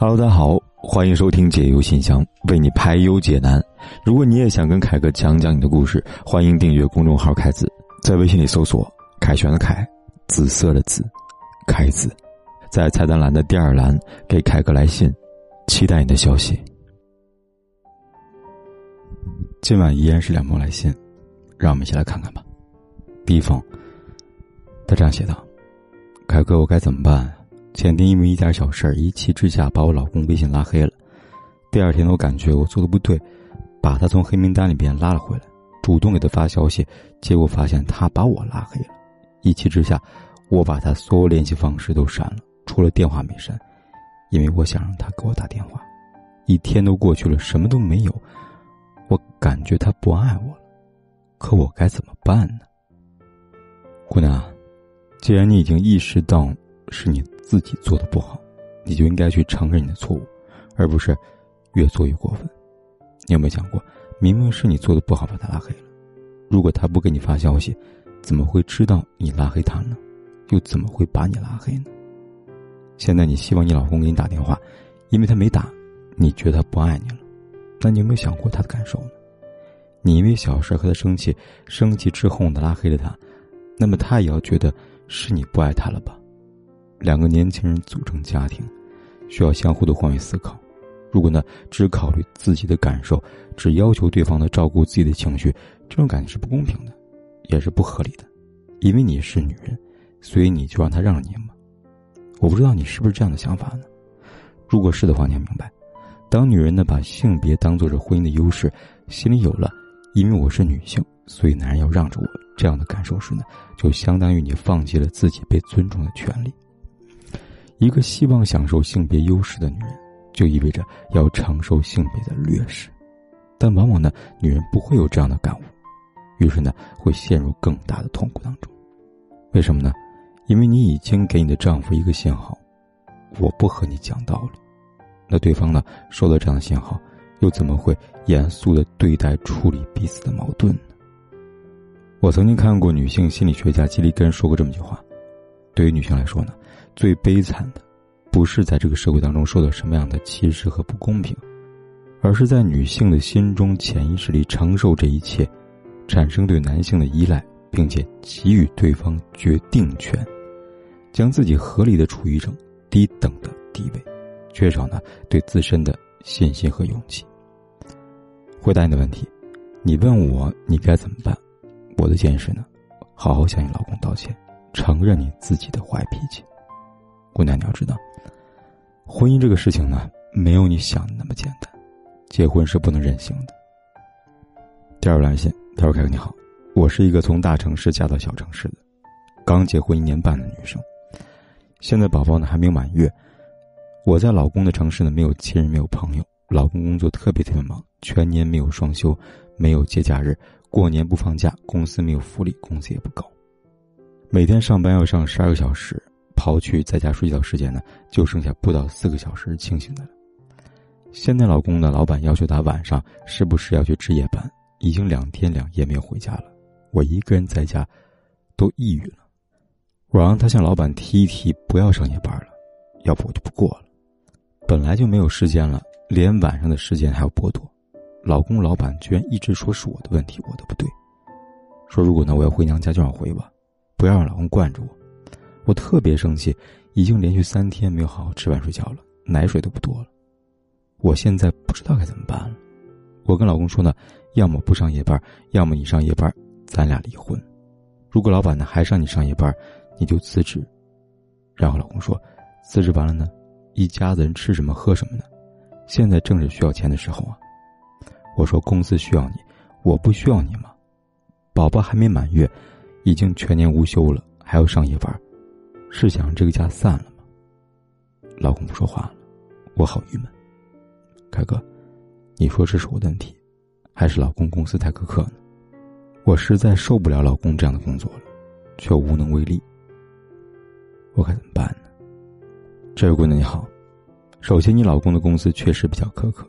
Hello，大家好，欢迎收听解忧信箱，为你排忧解难。如果你也想跟凯哥讲讲你的故事，欢迎订阅公众号“凯子”，在微信里搜索“凯旋的凯，紫色的紫，凯子”，在菜单栏的第二栏给凯哥来信，期待你的消息。今晚依然是两封来信，让我们一起来看看吧。第一封，他这样写道：“凯哥，我该怎么办？”前天因为一点小事儿，一气之下把我老公微信拉黑了。第二天我感觉我做的不对，把他从黑名单里边拉了回来，主动给他发消息，结果发现他把我拉黑了。一气之下，我把他所有联系方式都删了，除了电话没删，因为我想让他给我打电话。一天都过去了，什么都没有，我感觉他不爱我了，可我该怎么办呢？姑娘，既然你已经意识到是你。自己做的不好，你就应该去承认你的错误，而不是越做越过分。你有没有想过，明明是你做的不好，把他拉黑了。如果他不给你发消息，怎么会知道你拉黑他呢？又怎么会把你拉黑呢？现在你希望你老公给你打电话，因为他没打，你觉得他不爱你了。那你有没有想过他的感受呢？你因为小事和他生气，生气之后呢拉黑了他，那么他也要觉得是你不爱他了吧？两个年轻人组成家庭，需要相互的换位思考。如果呢只考虑自己的感受，只要求对方的照顾自己的情绪，这种感情是不公平的，也是不合理的。因为你是女人，所以你就让他让着你吗？我不知道你是不是这样的想法呢？如果是的话，你要明白，当女人呢把性别当做是婚姻的优势，心里有了“因为我是女性，所以男人要让着我”这样的感受时呢，就相当于你放弃了自己被尊重的权利。一个希望享受性别优势的女人，就意味着要承受性别的劣势，但往往呢，女人不会有这样的感悟，于是呢，会陷入更大的痛苦当中。为什么呢？因为你已经给你的丈夫一个信号，我不和你讲道理。那对方呢，收到这样的信号，又怎么会严肃的对待处理彼此的矛盾呢？我曾经看过女性心理学家基利根说过这么一句话：，对于女性来说呢。最悲惨的，不是在这个社会当中受到什么样的歧视和不公平，而是在女性的心中潜意识里承受这一切，产生对男性的依赖，并且给予对方决定权，将自己合理的处于一种低等的地位，缺少呢对自身的信心和勇气。回答你的问题，你问我你该怎么办？我的建议是呢，好好向你老公道歉，承认你自己的坏脾气。姑娘，你要知道，婚姻这个事情呢，没有你想的那么简单。结婚是不能任性的。第二来信，他说：“凯哥你好，我是一个从大城市嫁到小城市的，刚结婚一年半的女生。现在宝宝呢还没有满月。我在老公的城市呢，没有亲人，没有朋友。老公工作特别特别忙，全年没有双休，没有节假日，过年不放假，公司没有福利，工资也不高。每天上班要上十二个小时。”刨去在家睡觉时间呢，就剩下不到四个小时清醒的了。现在老公的老板要求他晚上时不时要去值夜班，已经两天两夜没有回家了。我一个人在家，都抑郁了。我让他向老板提一提，不要上夜班了，要不我就不过了。本来就没有时间了，连晚上的时间还要剥夺。老公老板居然一直说是我的问题，我的不对。说如果呢我要回娘家就让回吧，不要让老公惯着我。我特别生气，已经连续三天没有好好吃饭睡觉了，奶水都不多了。我现在不知道该怎么办了。我跟老公说呢，要么不上夜班，要么你上夜班，咱俩离婚。如果老板呢还让你上夜班，你就辞职。然后老公说，辞职完了呢，一家子人吃什么喝什么呢？现在正是需要钱的时候啊。我说公司需要你，我不需要你吗？宝宝还没满月，已经全年无休了，还要上夜班。是想这个家散了吗？老公不说话了，我好郁闷。凯哥，你说这是我的问题，还是老公公司太苛刻呢？我实在受不了老公这样的工作了，却无能为力。我该怎么办呢？这位姑娘你好，首先你老公的公司确实比较苛刻，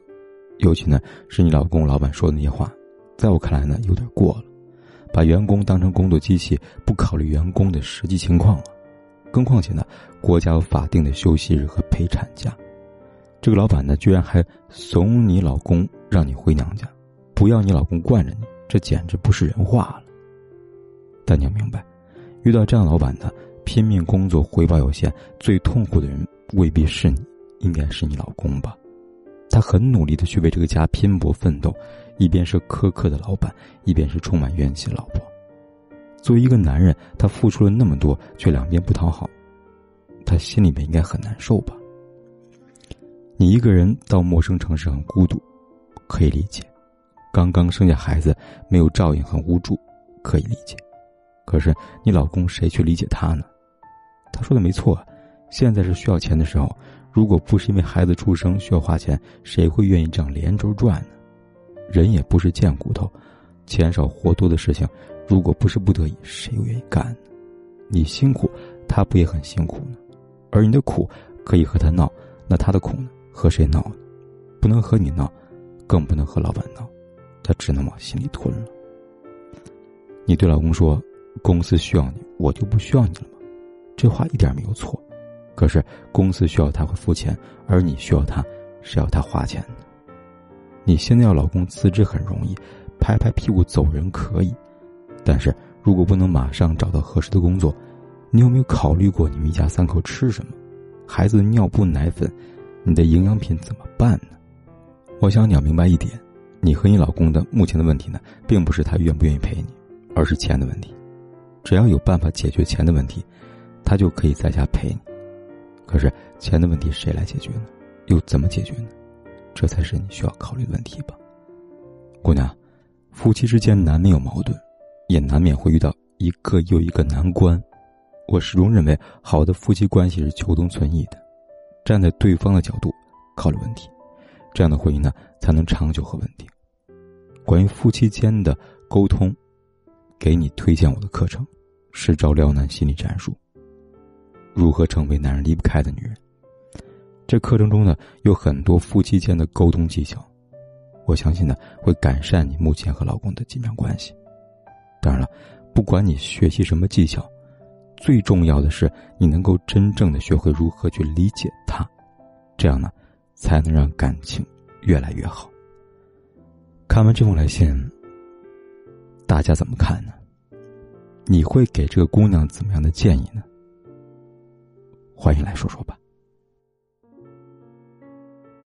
尤其呢是你老公老板说的那些话，在我看来呢有点过了，把员工当成工作机器，不考虑员工的实际情况了。更况且呢，国家有法定的休息日和陪产假，这个老板呢，居然还怂你老公让你回娘家，不要你老公惯着你，这简直不是人话了。但你要明白，遇到这样老板呢，拼命工作回报有限，最痛苦的人未必是你，应该是你老公吧？他很努力的去为这个家拼搏奋斗，一边是苛刻的老板，一边是充满怨气的老婆。作为一个男人，他付出了那么多，却两边不讨好，他心里面应该很难受吧？你一个人到陌生城市很孤独，可以理解；刚刚生下孩子没有照应很无助，可以理解。可是你老公谁去理解他呢？他说的没错，现在是需要钱的时候，如果不是因为孩子出生需要花钱，谁会愿意这样连轴转呢？人也不是贱骨头，钱少活多的事情，如果不是不得已，谁又愿意干呢？你辛苦，他不也很辛苦呢？而你的苦可以和他闹，那他的苦呢？和谁闹呢？不能和你闹，更不能和老板闹，他只能往心里吞了。你对老公说：“公司需要你，我就不需要你了吗？”这话一点没有错。可是公司需要他会付钱，而你需要他是要他花钱的。你现在要老公辞职很容易，拍拍屁股走人可以，但是如果不能马上找到合适的工作，你有没有考虑过你们一家三口吃什么？孩子的尿布、奶粉？你的营养品怎么办呢？我想你要明白一点，你和你老公的目前的问题呢，并不是他愿不愿意陪你，而是钱的问题。只要有办法解决钱的问题，他就可以在家陪你。可是钱的问题谁来解决呢？又怎么解决呢？这才是你需要考虑的问题吧，姑娘。夫妻之间难免有矛盾，也难免会遇到一个又一个难关。我始终认为，好的夫妻关系是求同存异的。站在对方的角度考虑问题，这样的婚姻呢才能长久和稳定。关于夫妻间的沟通，给你推荐我的课程《是招撩男心理战术》，如何成为男人离不开的女人。这课程中呢有很多夫妻间的沟通技巧，我相信呢会改善你目前和老公的紧张关系。当然了，不管你学习什么技巧。最重要的是，你能够真正的学会如何去理解他，这样呢，才能让感情越来越好。看完这封来信，大家怎么看呢？你会给这个姑娘怎么样的建议呢？欢迎来说说吧。